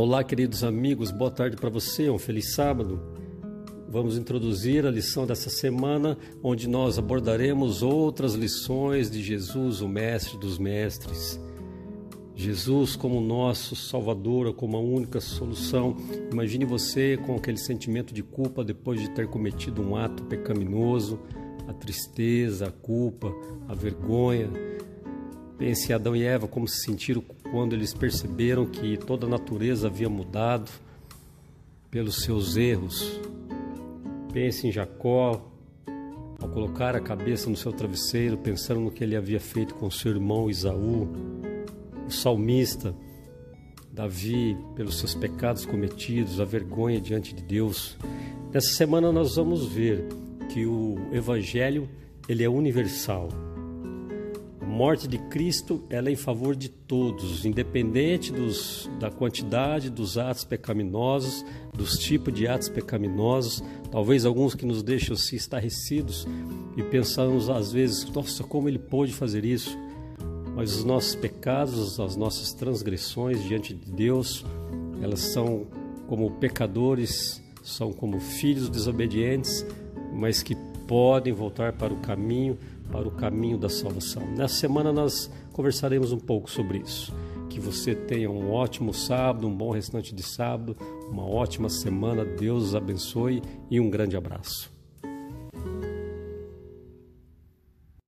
Olá, queridos amigos, boa tarde para você, um feliz sábado. Vamos introduzir a lição dessa semana, onde nós abordaremos outras lições de Jesus, o Mestre dos Mestres. Jesus como nosso Salvador, como a única solução. Imagine você com aquele sentimento de culpa depois de ter cometido um ato pecaminoso, a tristeza, a culpa, a vergonha. Pense em Adão e Eva como se sentiram quando eles perceberam que toda a natureza havia mudado pelos seus erros. Pense em Jacó ao colocar a cabeça no seu travesseiro, pensando no que ele havia feito com seu irmão Isaú o salmista Davi, pelos seus pecados cometidos, a vergonha diante de Deus. Nessa semana nós vamos ver que o evangelho, ele é universal. Morte de Cristo, ela é em favor de todos, independente dos, da quantidade dos atos pecaminosos, dos tipos de atos pecaminosos, talvez alguns que nos deixam se estarrecidos e pensamos às vezes, nossa, como ele pôde fazer isso? mas os nossos pecados, as nossas transgressões diante de Deus, elas são como pecadores, são como filhos desobedientes, mas que podem voltar para o caminho, para o caminho da salvação. Nessa semana nós conversaremos um pouco sobre isso. Que você tenha um ótimo sábado, um bom restante de sábado, uma ótima semana. Deus os abençoe e um grande abraço.